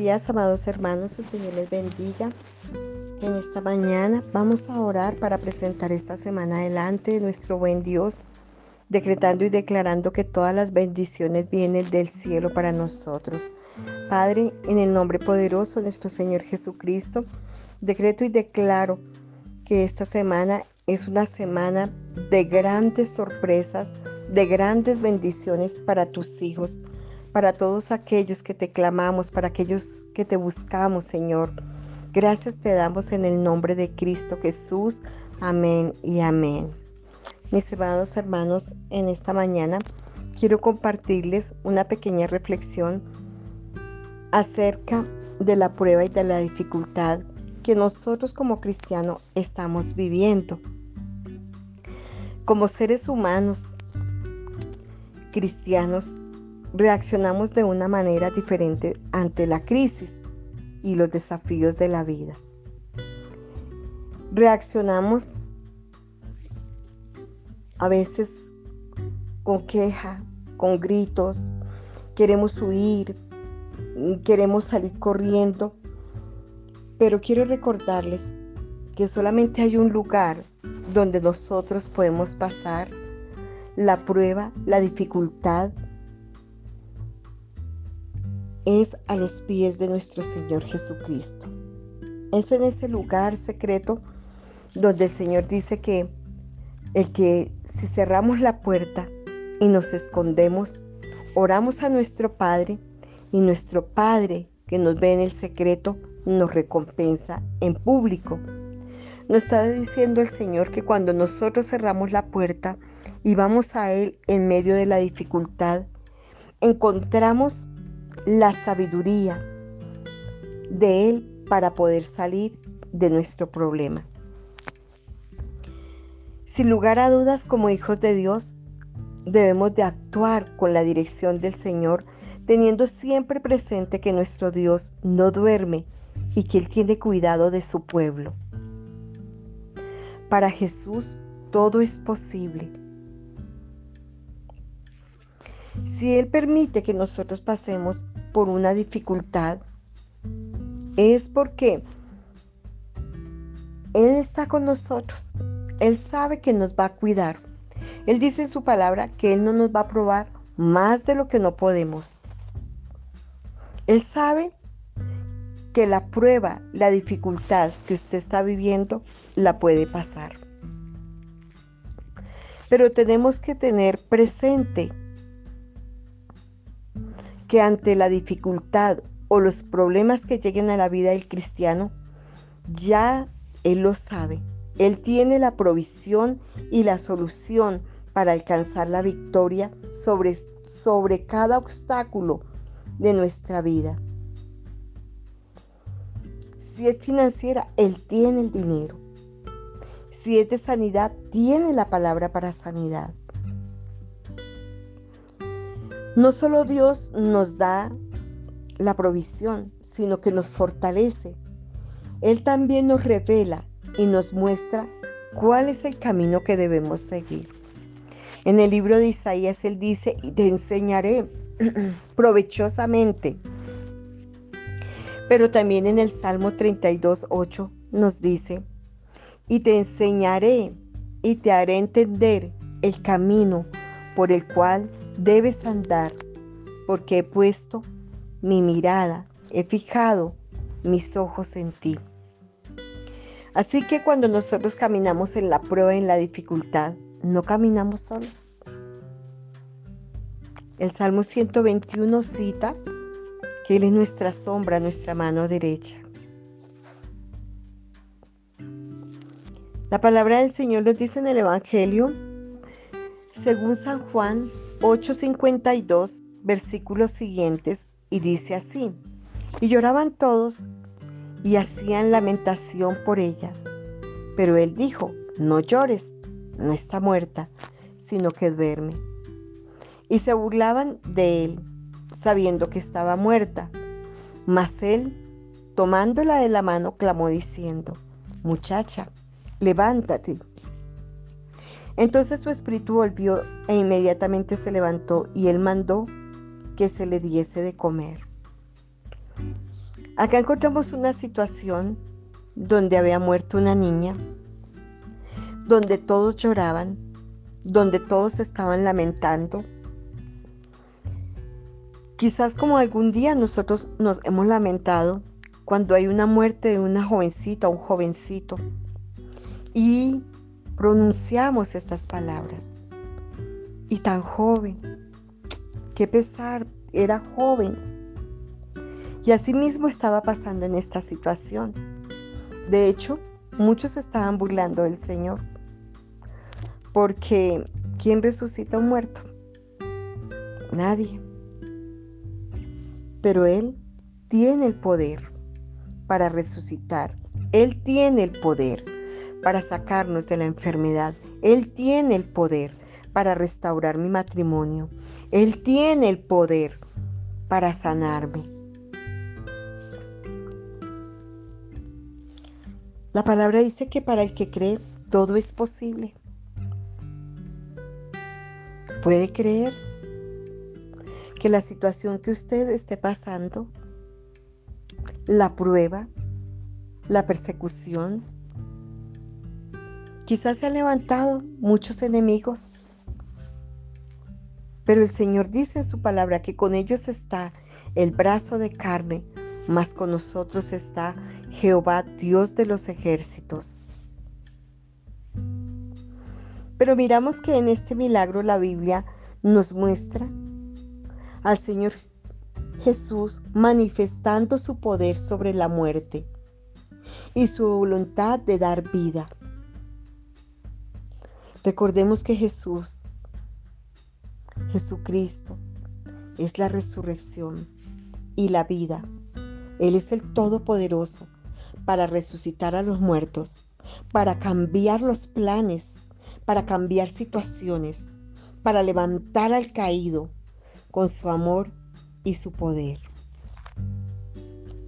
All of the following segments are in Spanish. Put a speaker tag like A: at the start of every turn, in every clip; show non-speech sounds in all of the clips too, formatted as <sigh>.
A: días, amados hermanos. El Señor les bendiga. En esta mañana vamos a orar para presentar esta semana adelante de nuestro buen Dios, decretando y declarando que todas las bendiciones vienen del cielo para nosotros. Padre, en el nombre poderoso de nuestro Señor Jesucristo, decreto y declaro que esta semana es una semana de grandes sorpresas, de grandes bendiciones para tus hijos para todos aquellos que te clamamos, para aquellos que te buscamos, Señor. Gracias te damos en el nombre de Cristo Jesús. Amén y amén. Mis amados hermanos, en esta mañana quiero compartirles una pequeña reflexión acerca de la prueba y de la dificultad que nosotros como cristianos estamos viviendo. Como seres humanos cristianos reaccionamos de una manera diferente ante la crisis y los desafíos de la vida. Reaccionamos a veces con queja, con gritos, queremos huir, queremos salir corriendo, pero quiero recordarles que solamente hay un lugar donde nosotros podemos pasar la prueba, la dificultad, es a los pies de nuestro Señor Jesucristo. Es en ese lugar secreto donde el Señor dice que el que si cerramos la puerta y nos escondemos, oramos a nuestro Padre y nuestro Padre que nos ve en el secreto nos recompensa en público. Nos está diciendo el Señor que cuando nosotros cerramos la puerta y vamos a Él en medio de la dificultad, encontramos la sabiduría de Él para poder salir de nuestro problema. Sin lugar a dudas, como hijos de Dios, debemos de actuar con la dirección del Señor, teniendo siempre presente que nuestro Dios no duerme y que Él tiene cuidado de su pueblo. Para Jesús todo es posible. Si Él permite que nosotros pasemos por una dificultad, es porque Él está con nosotros. Él sabe que nos va a cuidar. Él dice en su palabra que Él no nos va a probar más de lo que no podemos. Él sabe que la prueba, la dificultad que usted está viviendo, la puede pasar. Pero tenemos que tener presente que ante la dificultad o los problemas que lleguen a la vida del cristiano, ya Él lo sabe. Él tiene la provisión y la solución para alcanzar la victoria sobre, sobre cada obstáculo de nuestra vida. Si es financiera, Él tiene el dinero. Si es de sanidad, tiene la palabra para sanidad. No solo Dios nos da la provisión, sino que nos fortalece. Él también nos revela y nos muestra cuál es el camino que debemos seguir. En el libro de Isaías Él dice, y te enseñaré <clears throat> provechosamente. Pero también en el Salmo 32, 8 nos dice, y te enseñaré y te haré entender el camino por el cual debes andar, porque he puesto mi mirada, he fijado mis ojos en ti. Así que cuando nosotros caminamos en la prueba, en la dificultad, no caminamos solos. El Salmo 121 cita que Él es nuestra sombra, nuestra mano derecha. La palabra del Señor nos dice en el Evangelio, según San Juan 8:52, versículos siguientes, y dice así, y lloraban todos y hacían lamentación por ella. Pero él dijo, no llores, no está muerta, sino que duerme. Y se burlaban de él, sabiendo que estaba muerta. Mas él, tomándola de la mano, clamó diciendo, muchacha, levántate. Entonces su espíritu volvió e inmediatamente se levantó y él mandó que se le diese de comer. Acá encontramos una situación donde había muerto una niña, donde todos lloraban, donde todos estaban lamentando. Quizás como algún día nosotros nos hemos lamentado cuando hay una muerte de una jovencita un jovencito y pronunciamos estas palabras. Y tan joven, qué pesar, era joven. Y así mismo estaba pasando en esta situación. De hecho, muchos estaban burlando del Señor. Porque ¿quién resucita un muerto? Nadie. Pero Él tiene el poder para resucitar. Él tiene el poder para sacarnos de la enfermedad. Él tiene el poder para restaurar mi matrimonio. Él tiene el poder para sanarme. La palabra dice que para el que cree todo es posible. ¿Puede creer que la situación que usted esté pasando, la prueba, la persecución, quizás se han levantado muchos enemigos, pero el Señor dice en su palabra que con ellos está el brazo de carne, mas con nosotros está Jehová, Dios de los ejércitos. Pero miramos que en este milagro la Biblia nos muestra al Señor Jesús manifestando su poder sobre la muerte y su voluntad de dar vida. Recordemos que Jesús, Jesucristo, es la resurrección y la vida. Él es el Todopoderoso para resucitar a los muertos, para cambiar los planes para cambiar situaciones, para levantar al caído con su amor y su poder.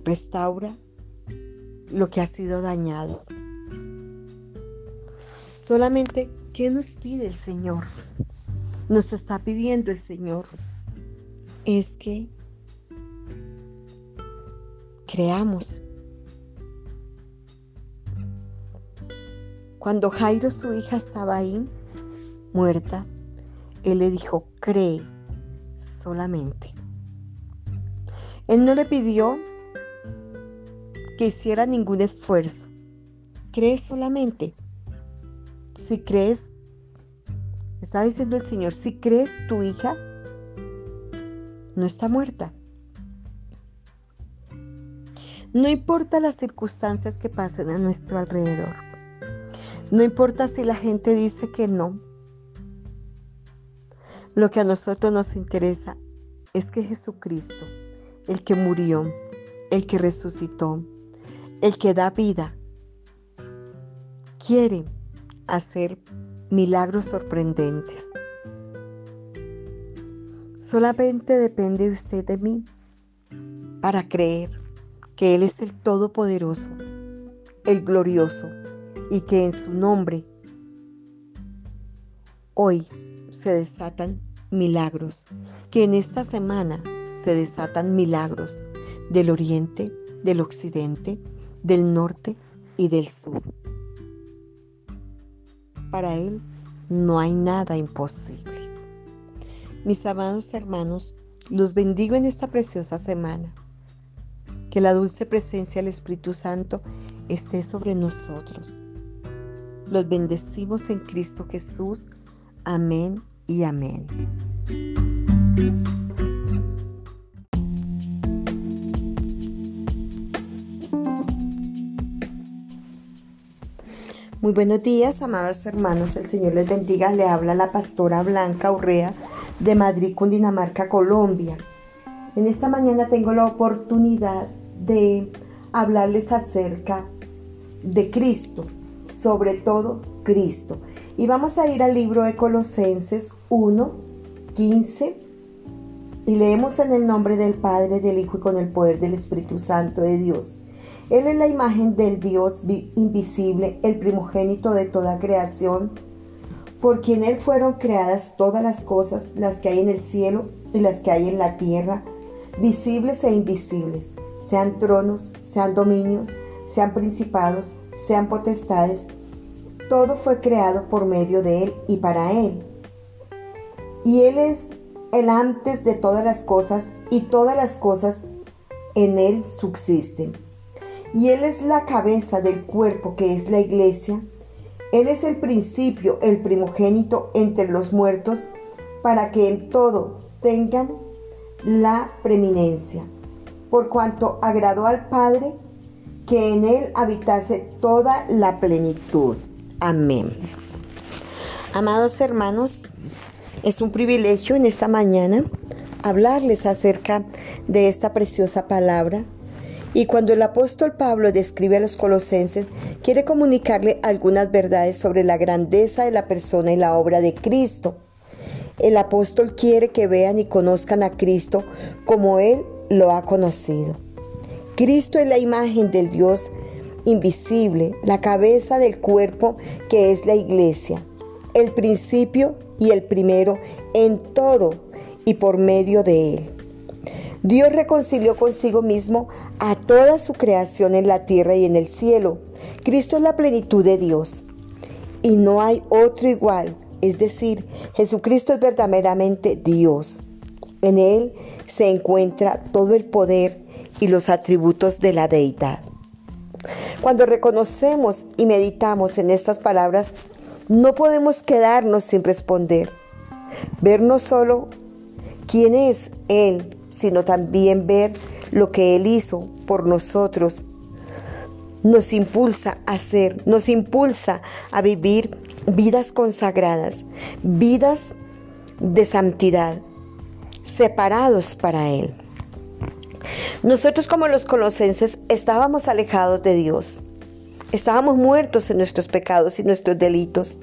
A: Restaura lo que ha sido dañado. Solamente, ¿qué nos pide el Señor? Nos está pidiendo el Señor es que creamos Cuando Jairo, su hija, estaba ahí, muerta, él le dijo, cree solamente. Él no le pidió que hiciera ningún esfuerzo. Cree solamente. Si crees, está diciendo el Señor, si crees tu hija no está muerta. No importa las circunstancias que pasen a nuestro alrededor. No importa si la gente dice que no. Lo que a nosotros nos interesa es que Jesucristo, el que murió, el que resucitó, el que da vida, quiere hacer milagros sorprendentes. Solamente depende usted de mí para creer que Él es el Todopoderoso, el Glorioso, y que en su nombre hoy se desatan milagros, que en esta semana se desatan milagros del oriente, del occidente, del norte y del sur. Para Él no hay nada imposible. Mis amados hermanos, los bendigo en esta preciosa semana. Que la dulce presencia del Espíritu Santo esté sobre nosotros los bendecimos en Cristo Jesús. Amén y amén. Muy buenos días, amados hermanos. El Señor les bendiga. Le habla la pastora Blanca Urrea de Madrid, Cundinamarca, Colombia. En esta mañana tengo la oportunidad de hablarles acerca de Cristo, sobre todo Cristo. Y vamos a ir al libro de Colosenses 1, 15 y leemos en el nombre del Padre, del Hijo y con el poder del Espíritu Santo de Dios. Él es la imagen del Dios invisible, el primogénito de toda creación, por quien Él fueron creadas todas las cosas, las que hay en el cielo y las que hay en la tierra, visibles e invisibles sean tronos, sean dominios, sean principados, sean potestades, todo fue creado por medio de Él y para Él. Y Él es el antes de todas las cosas y todas las cosas en Él subsisten. Y Él es la cabeza del cuerpo que es la iglesia. Él es el principio, el primogénito entre los muertos, para que en todo tengan la preeminencia, por cuanto agradó al Padre que en Él habitase toda la plenitud. Amén. Amados hermanos, es un privilegio en esta mañana hablarles acerca de esta preciosa palabra. Y cuando el apóstol Pablo describe a los colosenses, quiere comunicarle algunas verdades sobre la grandeza de la persona y la obra de Cristo. El apóstol quiere que vean y conozcan a Cristo como Él lo ha conocido. Cristo es la imagen del Dios invisible, la cabeza del cuerpo que es la iglesia, el principio y el primero en todo y por medio de él. Dios reconcilió consigo mismo a toda su creación en la tierra y en el cielo. Cristo es la plenitud de Dios y no hay otro igual. Es decir, Jesucristo es verdaderamente Dios. En Él se encuentra todo el poder y los atributos de la deidad. Cuando reconocemos y meditamos en estas palabras, no podemos quedarnos sin responder. Ver no solo quién es Él, sino también ver lo que Él hizo por nosotros. Nos impulsa a ser, nos impulsa a vivir vidas consagradas, vidas de santidad, separados para Él. Nosotros como los colosenses estábamos alejados de Dios. Estábamos muertos en nuestros pecados y nuestros delitos.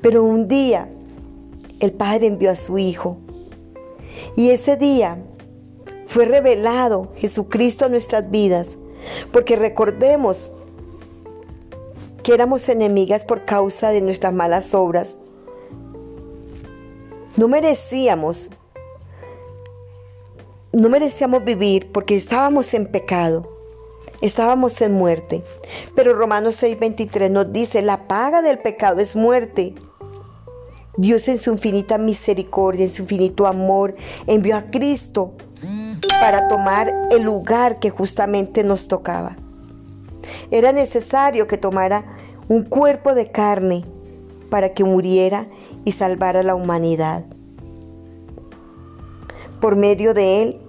A: Pero un día el Padre envió a su Hijo. Y ese día fue revelado Jesucristo a nuestras vidas. Porque recordemos que éramos enemigas por causa de nuestras malas obras. No merecíamos no merecíamos vivir porque estábamos en pecado, estábamos en muerte. Pero Romanos 6:23 nos dice, la paga del pecado es muerte. Dios en su infinita misericordia, en su infinito amor, envió a Cristo para tomar el lugar que justamente nos tocaba. Era necesario que tomara un cuerpo de carne para que muriera y salvara la humanidad. Por medio de Él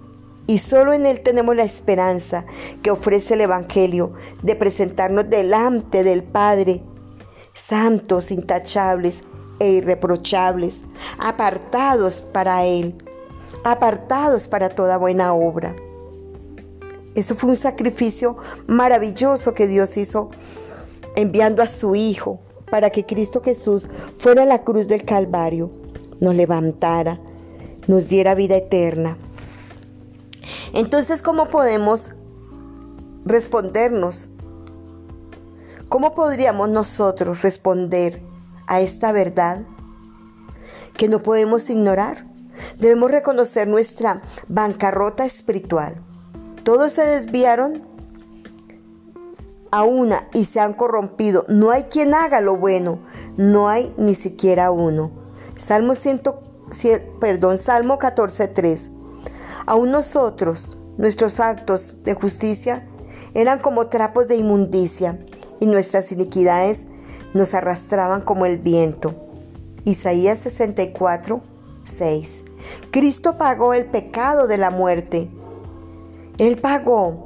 A: y solo en Él tenemos la esperanza que ofrece el Evangelio de presentarnos delante del Padre, santos, intachables e irreprochables, apartados para Él, apartados para toda buena obra. Eso fue un sacrificio maravilloso que Dios hizo enviando a su Hijo para que Cristo Jesús fuera a la cruz del Calvario, nos levantara, nos diera vida eterna. Entonces, ¿cómo podemos respondernos? ¿Cómo podríamos nosotros responder a esta verdad que no podemos ignorar? Debemos reconocer nuestra bancarrota espiritual. Todos se desviaron a una y se han corrompido. No hay quien haga lo bueno, no hay ni siquiera uno. Salmo 100, perdón, Salmo 14:3. Aún nosotros, nuestros actos de justicia eran como trapos de inmundicia y nuestras iniquidades nos arrastraban como el viento. Isaías 64, 6. Cristo pagó el pecado de la muerte. Él pagó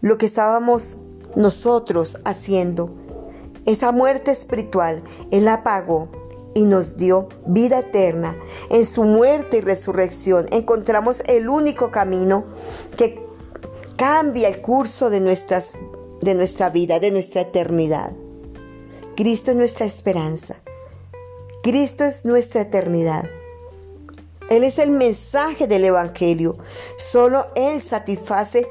A: lo que estábamos nosotros haciendo. Esa muerte espiritual, Él la pagó y nos dio vida eterna. En su muerte y resurrección encontramos el único camino que cambia el curso de, nuestras, de nuestra vida, de nuestra eternidad. Cristo es nuestra esperanza. Cristo es nuestra eternidad. Él es el mensaje del Evangelio. Solo Él satisface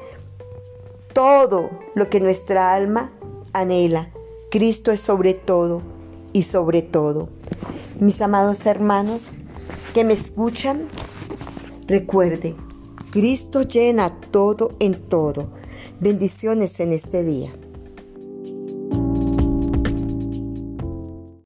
A: todo lo que nuestra alma anhela. Cristo es sobre todo y sobre todo. Mis amados hermanos que me escuchan, recuerde, Cristo llena todo en todo. Bendiciones en este día.